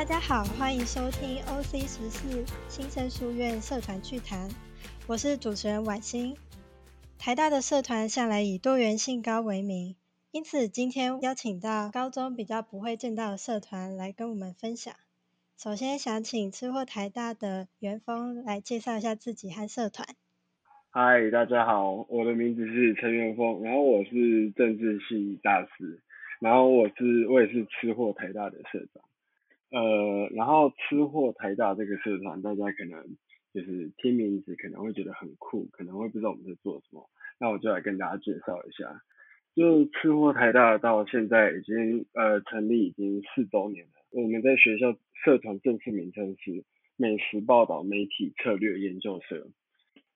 大家好，欢迎收听 OC 十四新生书院社团趣谈，我是主持人婉欣。台大的社团向来以多元性高为名，因此今天邀请到高中比较不会见到的社团来跟我们分享。首先想请吃货台大的元峰来介绍一下自己和社团。嗨，大家好，我的名字是陈元峰，然后我是政治系大师，然后我是我也是吃货台大的社长。呃，然后吃货台大这个社团，大家可能就是听名字可能会觉得很酷，可能会不知道我们在做什么。那我就来跟大家介绍一下，就吃货台大到现在已经呃成立已经四周年了。我们在学校社团正式名称是美食报道媒体策略研究社。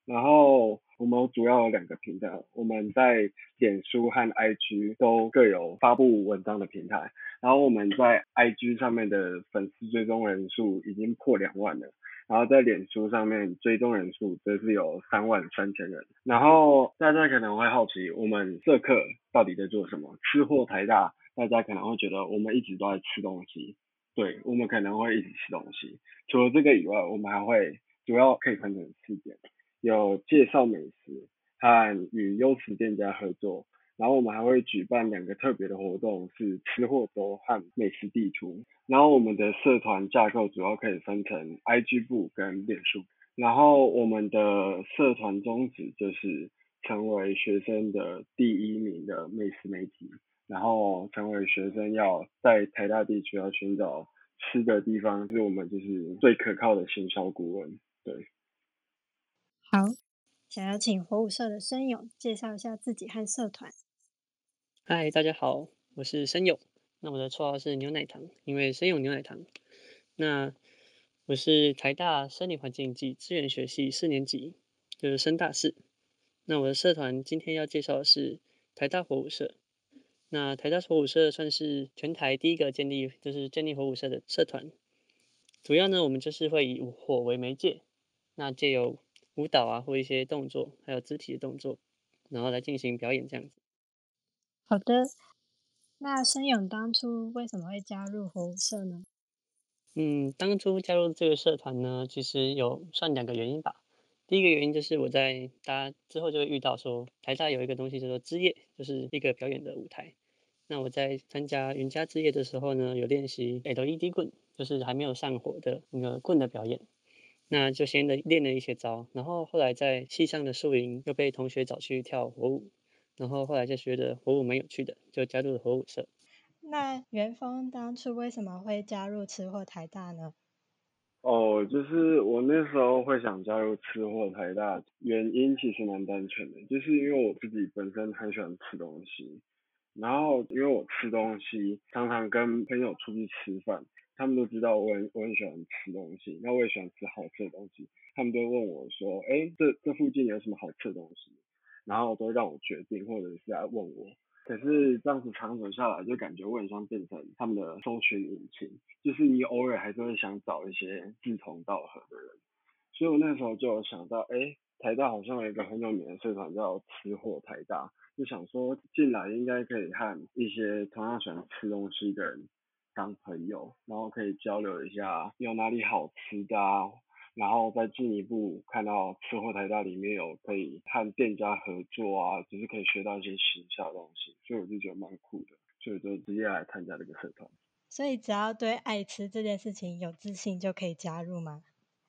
然后我们主要有两个平台，我们在脸书和 IG 都各有发布文章的平台。然后我们在 IG 上面的粉丝追踪人数已经破两万了，然后在脸书上面追踪人数则是有三万三千人。然后大家可能会好奇，我们社课到底在做什么？吃货台大，大家可能会觉得我们一直都在吃东西。对，我们可能会一直吃东西。除了这个以外，我们还会主要可以分成四点。有介绍美食和与优质店家合作，然后我们还会举办两个特别的活动，是吃货周和美食地图。然后我们的社团架构主要可以分成 IG 部跟脸书。然后我们的社团宗旨就是成为学生的第一名的美食媒体，然后成为学生要在台大地区要寻找吃的地方，是我们就是最可靠的行销顾问。对。好，想要请火舞社的生勇介绍一下自己和社团。嗨，大家好，我是生勇，那我的绰号是牛奶糖，因为生勇牛奶糖。那我是台大生理环境及资源学系四年级，就是升大四。那我的社团今天要介绍的是台大火舞社。那台大火舞社算是全台第一个建立，就是建立火舞社的社团。主要呢，我们就是会以火为媒介，那借由舞蹈啊，或一些动作，还有肢体的动作，然后来进行表演这样子。好的，那申勇当初为什么会加入火舞社呢？嗯，当初加入这个社团呢，其实有算两个原因吧。第一个原因就是我在大家之后就会遇到说，台大有一个东西叫做之夜，就是一个表演的舞台。那我在参加云家之夜的时候呢，有练习 LED 棍，就是还没有上火的那个棍的表演。那就先的练了一些招，然后后来在系上的宿营又被同学找去跳火舞，然后后来就觉得火舞蛮有趣的，就加入了火舞社。那元峰当初为什么会加入吃货台大呢？哦，就是我那时候会想加入吃货台大，原因其实蛮单纯的，就是因为我自己本身很喜欢吃东西，然后因为我吃东西常常跟朋友出去吃饭。他们都知道我很我很喜欢吃东西，那我也喜欢吃好吃的东西。他们都问我说，哎，这这附近有什么好吃的东西？然后都让我决定，或者是来问我。可是这样子长久下来，就感觉我很像变成他们的搜寻引擎，就是你偶尔还是会想找一些志同道合的人。所以我那时候就有想到，哎，台大好像有一个很有名的社团叫吃货台大，就想说进来应该可以和一些同样喜欢吃东西的人。当朋友，然后可以交流一下有哪里好吃的啊，然后再进一步看到吃货台大里面有可以和店家合作啊，就是可以学到一些时效的东西，所以我就觉得蛮酷的，所以就直接来参加这个社团。所以只要对爱吃这件事情有自信就可以加入吗？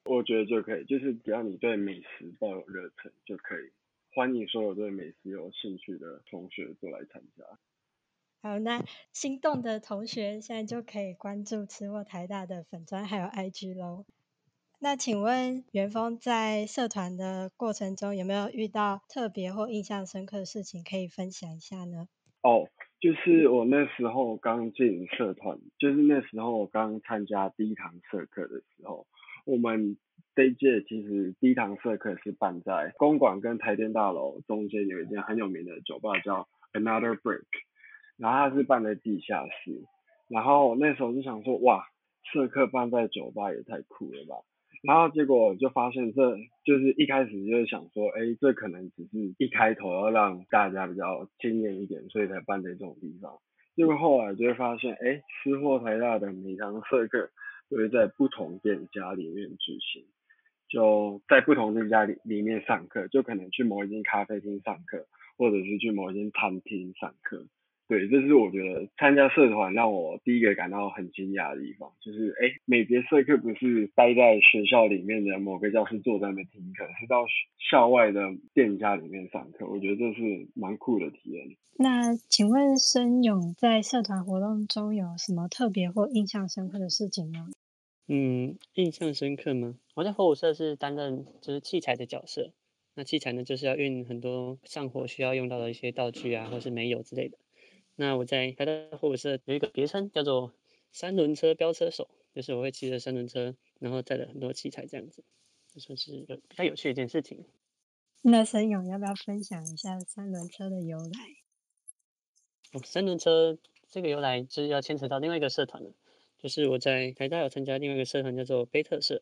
我觉得就可以，就是只要你对美食抱有热忱就可以，欢迎所有对美食有兴趣的同学都来参加。好，那心动的同学现在就可以关注吃货台大的粉砖还有 IG 喽。那请问元峰在社团的过程中有没有遇到特别或印象深刻的事情可以分享一下呢？哦，就是我那时候刚进社团，就是那时候我刚参加第一堂社课的时候，我们这一届其实第一堂社课是办在公馆跟台电大楼中间有一间很有名的酒吧叫 Another Break。然后他是办在地下室，然后那时候就想说，哇，社客办在酒吧也太酷了吧。然后结果就发现，这就是一开始就是想说，哎，这可能只是一开头要让大家比较惊艳一点，所以才办在这种地方。结果后来就会发现，哎，吃货台大的每堂社课都会在不同店家里面举行。就在不同店家里里面上课，就可能去某一间咖啡厅上课，或者是去某一间餐厅上课。对，这是我觉得参加社团让我第一个感到很惊讶的地方，就是哎，每节社课不是待在学校里面的某个教室坐在那边听课，是到校外的店家里面上课。我觉得这是蛮酷的体验。那请问申勇在社团活动中有什么特别或印象深刻的事情吗？嗯，印象深刻吗？我在火舞社是担任就是器材的角色，那器材呢就是要运很多上火需要用到的一些道具啊，或是煤油之类的。那我在台大货物社有一个别称，叫做三轮车飙车手，就是我会骑着三轮车，然后载了很多器材这样子，就算是有比较有趣的一件事情。那沈勇要不要分享一下三轮车的由来？哦，三轮车这个由来就是要牵扯到另外一个社团了，就是我在台大有参加另外一个社团叫做贝特社。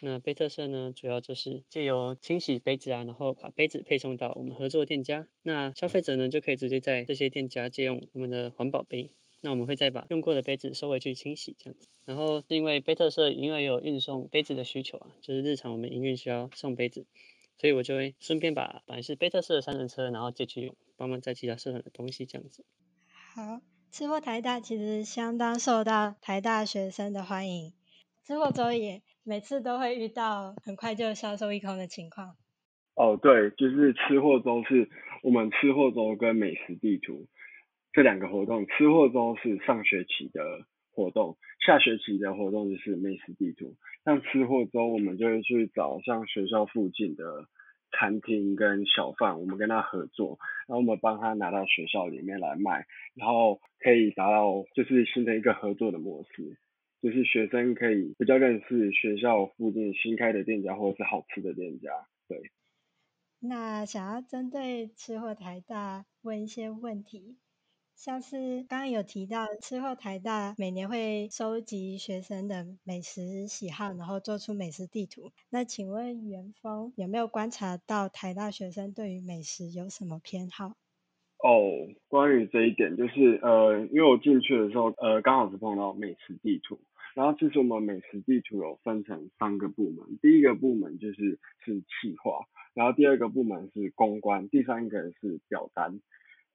那杯特色呢，主要就是借由清洗杯子啊，然后把杯子配送到我们合作店家。那消费者呢，就可以直接在这些店家借用我们的环保杯。那我们会再把用过的杯子收回去清洗，这样子。然后是因为杯特色因为有运送杯子的需求啊，就是日常我们营运需要送杯子，所以我就会顺便把本来是杯特色的三轮车，然后借去用，帮忙载其他社团的东西，这样子。好，吃货台大其实相当受到台大学生的欢迎。吃货周也。每次都会遇到很快就销售一空的情况。哦，对，就是吃货周是我们吃货周跟美食地图这两个活动。吃货周是上学期的活动，下学期的活动就是美食地图。像吃货周，我们就会去找像学校附近的餐厅跟小贩，我们跟他合作，然后我们帮他拿到学校里面来卖，然后可以达到就是形成一个合作的模式。就是学生可以比较认识学校附近新开的店家或者是好吃的店家，对。那想要针对吃货台大问一些问题，像是刚刚有提到吃货台大每年会收集学生的美食喜好，然后做出美食地图。那请问元峰有没有观察到台大学生对于美食有什么偏好？哦，关于这一点，就是呃，因为我进去的时候，呃，刚好是碰到美食地图。然后其实我们美食地图有分成三个部门，第一个部门就是是企划，然后第二个部门是公关，第三个是表单。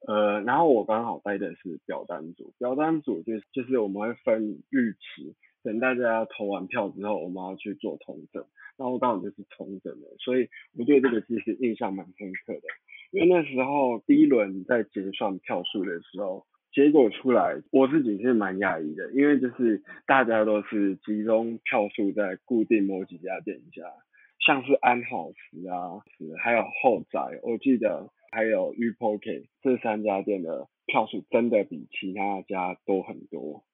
呃，然后我刚好待的是表单组，表单组就就是我们会分日期，等大家投完票之后，我们要去做通证，然后刚好就是通证的，所以我对这个其实印象蛮深刻的，因为那时候第一轮在结算票数的时候。结果出来，我自己是蛮讶异的，因为就是大家都是集中票数在固定某几家店家，像是安好食啊，还有后宅，我记得还有 U P O K 这三家店的票数真的比其他家多很多。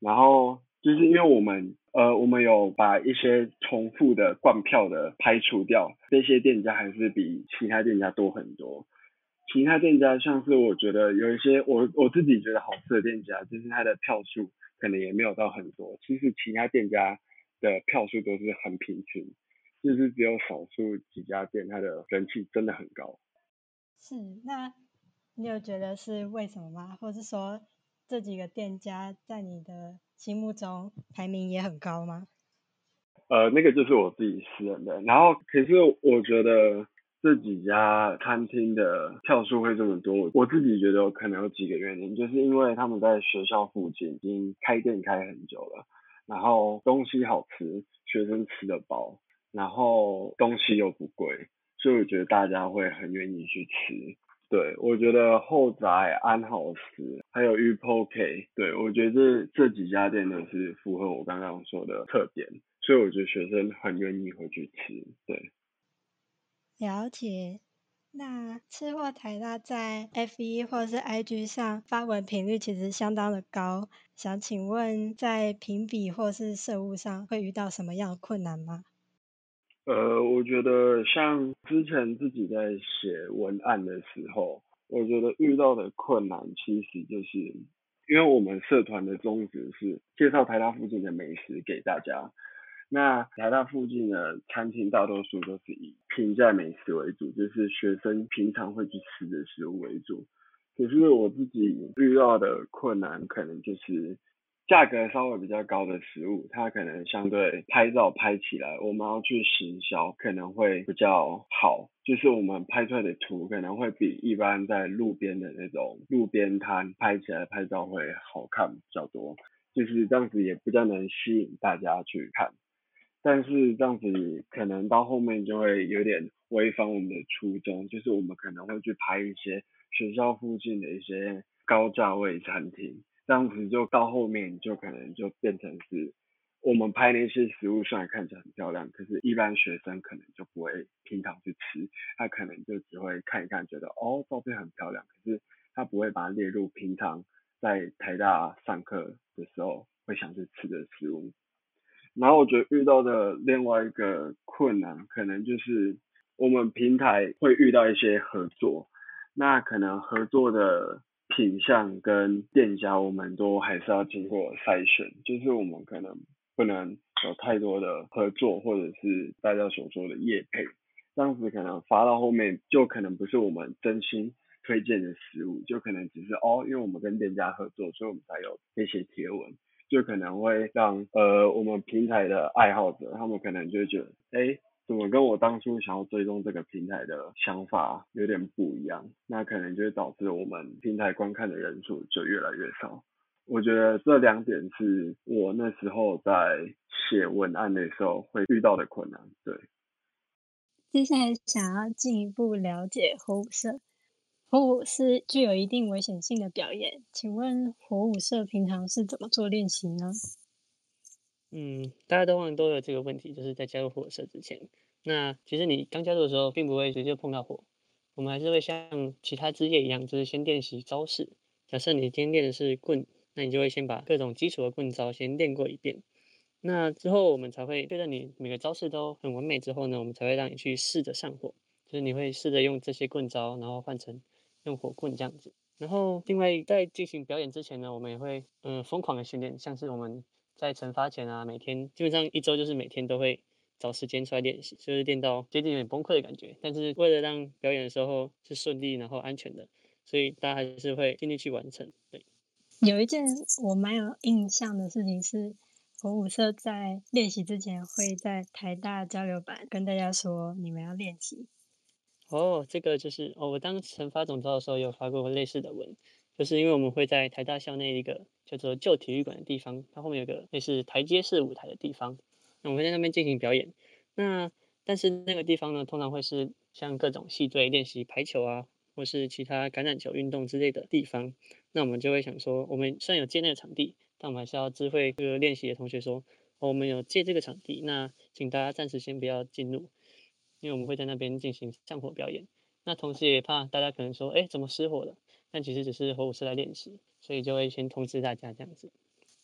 然后就是因为我们呃，我们有把一些重复的灌票的排除掉，这些店家还是比其他店家多很多。其他店家像是我觉得有一些我我自己觉得好吃的店家，就是它的票数可能也没有到很多。其实其他店家的票数都是很平均，就是只有少数几家店它的人气真的很高。是，那你有觉得是为什么吗？或是说这几个店家在你的心目中排名也很高吗？呃，那个就是我自己私人的。然后可是我觉得。这几家餐厅的票数会这么多，我自己觉得可能有几个原因，就是因为他们在学校附近已经开店开很久了，然后东西好吃，学生吃得饱，然后东西又不贵，所以我觉得大家会很愿意去吃。对，我觉得后宅、安好食还有 U P O K，对我觉得这这几家店都是符合我刚刚说的特点，所以我觉得学生很愿意会去吃。对。了解，那吃货台大在 F 一或是 I G 上发文频率其实相当的高，想请问在评比或是社务上会遇到什么样的困难吗？呃，我觉得像之前自己在写文案的时候，我觉得遇到的困难其实就是因为我们社团的宗旨是介绍台大附近的美食给大家。那台大附近的餐厅大多数都是以平价美食为主，就是学生平常会去吃的食物为主。可是我自己遇到的困难，可能就是价格稍微比较高的食物，它可能相对拍照拍起来，我们要去行销可能会比较好，就是我们拍出来的图可能会比一般在路边的那种路边摊拍起来拍照会好看比较多，就是这样子也比较能吸引大家去看。但是这样子可能到后面就会有点违反我们的初衷，就是我们可能会去拍一些学校附近的一些高价位餐厅。这样子就到后面就可能就变成是，我们拍那些食物虽然看起来很漂亮，可是一般学生可能就不会平常去吃，他可能就只会看一看，觉得哦照片很漂亮，可是他不会把它列入平常在台大上课的时候会想去吃的食物。然后我觉得遇到的另外一个困难，可能就是我们平台会遇到一些合作，那可能合作的。品相跟店家，我们都还是要经过筛选，就是我们可能不能有太多的合作，或者是大家所说的业配，这样子可能发到后面就可能不是我们真心推荐的食物，就可能只是哦，因为我们跟店家合作，所以我们才有这些贴文，就可能会让呃我们平台的爱好者，他们可能就会觉得，哎。怎么跟我当初想要追踪这个平台的想法有点不一样？那可能就会导致我们平台观看的人数就越来越少。我觉得这两点是我那时候在写文案的时候会遇到的困难。对。接下来想要进一步了解红色。火舞是具有一定危险性的表演，请问火舞社平常是怎么做练习呢？嗯，大家都往都有这个问题，就是在加入火舞社之前，那其实你刚加入的时候，并不会直接碰到火，我们还是会像其他职业一样，就是先练习招式。假设你今天练的是棍，那你就会先把各种基础的棍招先练过一遍。那之后我们才会确认你每个招式都很完美之后呢，我们才会让你去试着上火，就是你会试着用这些棍招，然后换成用火棍这样子。然后另外在进行表演之前呢，我们也会嗯疯狂的训练，像是我们。在惩罚前啊，每天基本上一周就是每天都会找时间出来练习，就是练到接近有点崩溃的感觉。但是为了让表演的时候是顺利然后安全的，所以大家还是会尽力去完成。对，有一件我蛮有印象的事情是，火舞社在练习之前会在台大交流版跟大家说你们要练习。哦，这个就是哦，我当惩罚总招的时候有发过类似的文，就是因为我们会在台大校内一个。叫做旧体育馆的地方，它后面有个类似台阶式舞台的地方，那我们在那边进行表演。那但是那个地方呢，通常会是像各种系队练习排球啊，或是其他橄榄球运动之类的地方。那我们就会想说，我们虽然有借那个场地，但我们还是要知会这个练习的同学说，我们有借这个场地，那请大家暂时先不要进入，因为我们会在那边进行上火表演。那同时也怕大家可能说，哎，怎么失火了？但其实只是火舞师来练习。所以就会先通知大家这样子。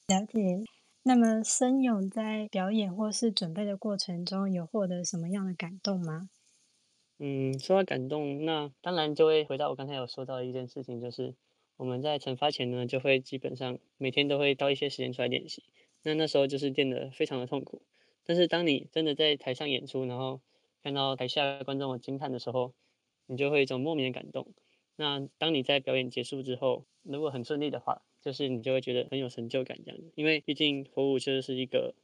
了解。那么申勇在表演或是准备的过程中，有获得什么样的感动吗？嗯，说到感动，那当然就会回到我刚才有说到的一件事情，就是我们在惩罚前呢，就会基本上每天都会到一些时间出来练习。那那时候就是练得非常的痛苦。但是当你真的在台上演出，然后看到台下观众的惊叹的时候，你就会一种莫名的感动。那当你在表演结束之后，如果很顺利的话，就是你就会觉得很有成就感这样。因为毕竟火舞就是一个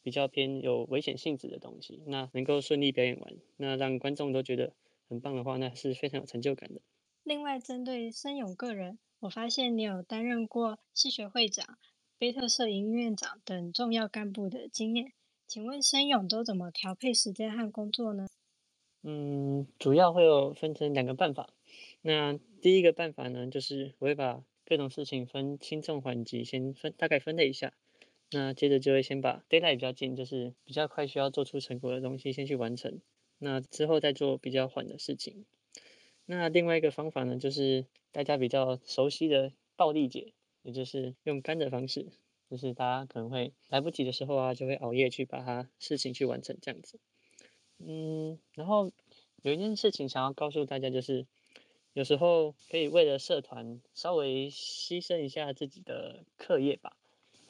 比较偏有危险性质的东西，那能够顺利表演完，那让观众都觉得很棒的话，那是非常有成就感的。另外，针对申勇个人，我发现你有担任过戏学会长、贝特社营院长等重要干部的经验，请问申勇都怎么调配时间和工作呢？嗯，主要会有分成两个办法。那第一个办法呢，就是我会把各种事情分轻重缓急，先分大概分类一下。那接着就会先把 deadline 比较近，就是比较快需要做出成果的东西先去完成。那之后再做比较缓的事情。那另外一个方法呢，就是大家比较熟悉的暴力解，也就是用干的方式，就是大家可能会来不及的时候啊，就会熬夜去把它事情去完成这样子。嗯，然后有一件事情想要告诉大家，就是。有时候可以为了社团稍微牺牲一下自己的课业吧，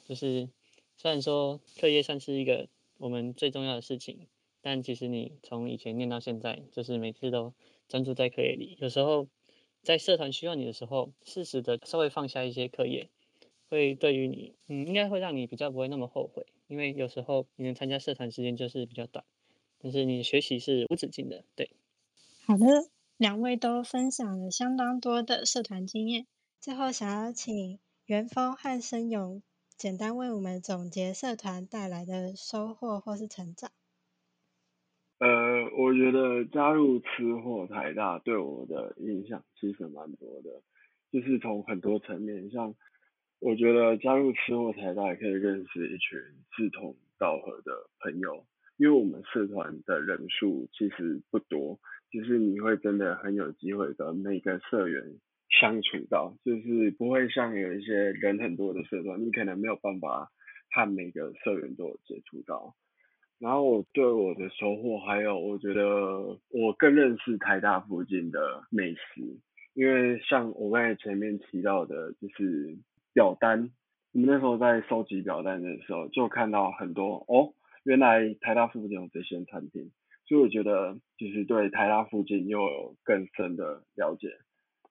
就是虽然说课业算是一个我们最重要的事情，但其实你从以前念到现在，就是每次都专注在课业里。有时候在社团需要你的时候，适时的稍微放下一些课业，会对于你，嗯，应该会让你比较不会那么后悔，因为有时候你能参加社团时间就是比较短，但是你学习是无止境的，对。好的，两位都分享了相当多的社团经验，最后想要请元丰和申勇简单为我们总结社团带来的收获或是成长。呃，我觉得加入吃货台大对我的影响其实蛮多的，就是从很多层面，像我觉得加入吃货台大可以认识一群志同道合的朋友，因为我们社团的人数其实不多，就是你会真的很有机会跟每个社员相处到，就是不会像有一些人很多的社团，你可能没有办法和每个社员都有接触到。然后我对我的收获，还有我觉得我更认识台大附近的美食，因为像我刚才前面提到的，就是表单，我们那时候在收集表单的时候，就看到很多哦，原来台大附近有这些餐厅，所以我觉得就是对台大附近又有更深的了解。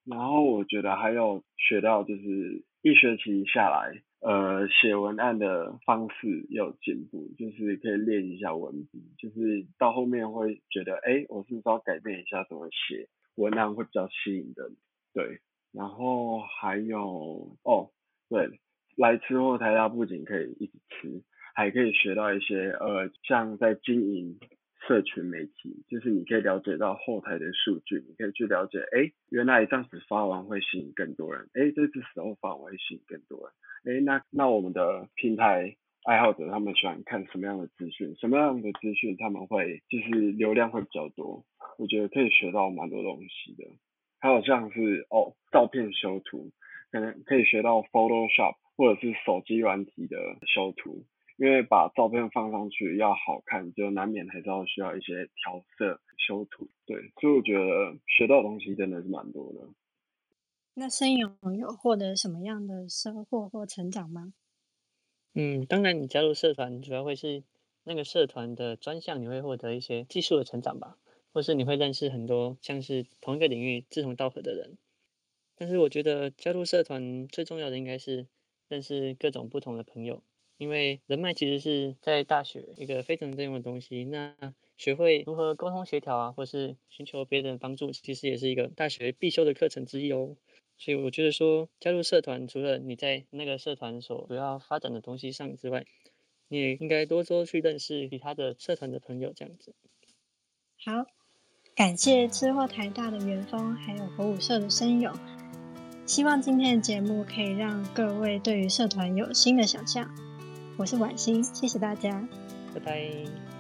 然后我觉得还有学到就是一学期下来。呃，写文案的方式有进步，就是可以练一下文笔，就是到后面会觉得，哎，我是不是要改变一下怎么写文案会比较吸引人？对，然后还有哦，对，来吃货台大不仅可以一直吃，还可以学到一些呃，像在经营社群媒体，就是你可以了解到后台的数据，你可以去了解，哎，原来这样子发完会吸引更多人，哎，这次时候发完会吸引更多人。哎，那那我们的平台爱好者他们喜欢看什么样的资讯？什么样的资讯他们会就是流量会比较多？我觉得可以学到蛮多东西的。还有像是哦，照片修图，可能可以学到 Photoshop 或者是手机软体的修图，因为把照片放上去要好看，就难免还是要需要一些调色修图。对，所以我觉得学到东西真的是蛮多的。那申勇有获得什么样的收获或成长吗？嗯，当然，你加入社团主要会是那个社团的专项，你会获得一些技术的成长吧，或是你会认识很多像是同一个领域志同道合的人。但是我觉得加入社团最重要的应该是认识各种不同的朋友，因为人脉其实是在大学一个非常重要的东西。那学会如何沟通协调啊，或是寻求别人帮助，其实也是一个大学必修的课程之一哦。所以我觉得说，加入社团，除了你在那个社团所主要发展的东西上之外，你也应该多多去认识其他的社团的朋友，这样子。好，感谢吃货台大的元丰，还有火舞社的声友。希望今天的节目可以让各位对于社团有新的想象。我是婉欣，谢谢大家，拜拜。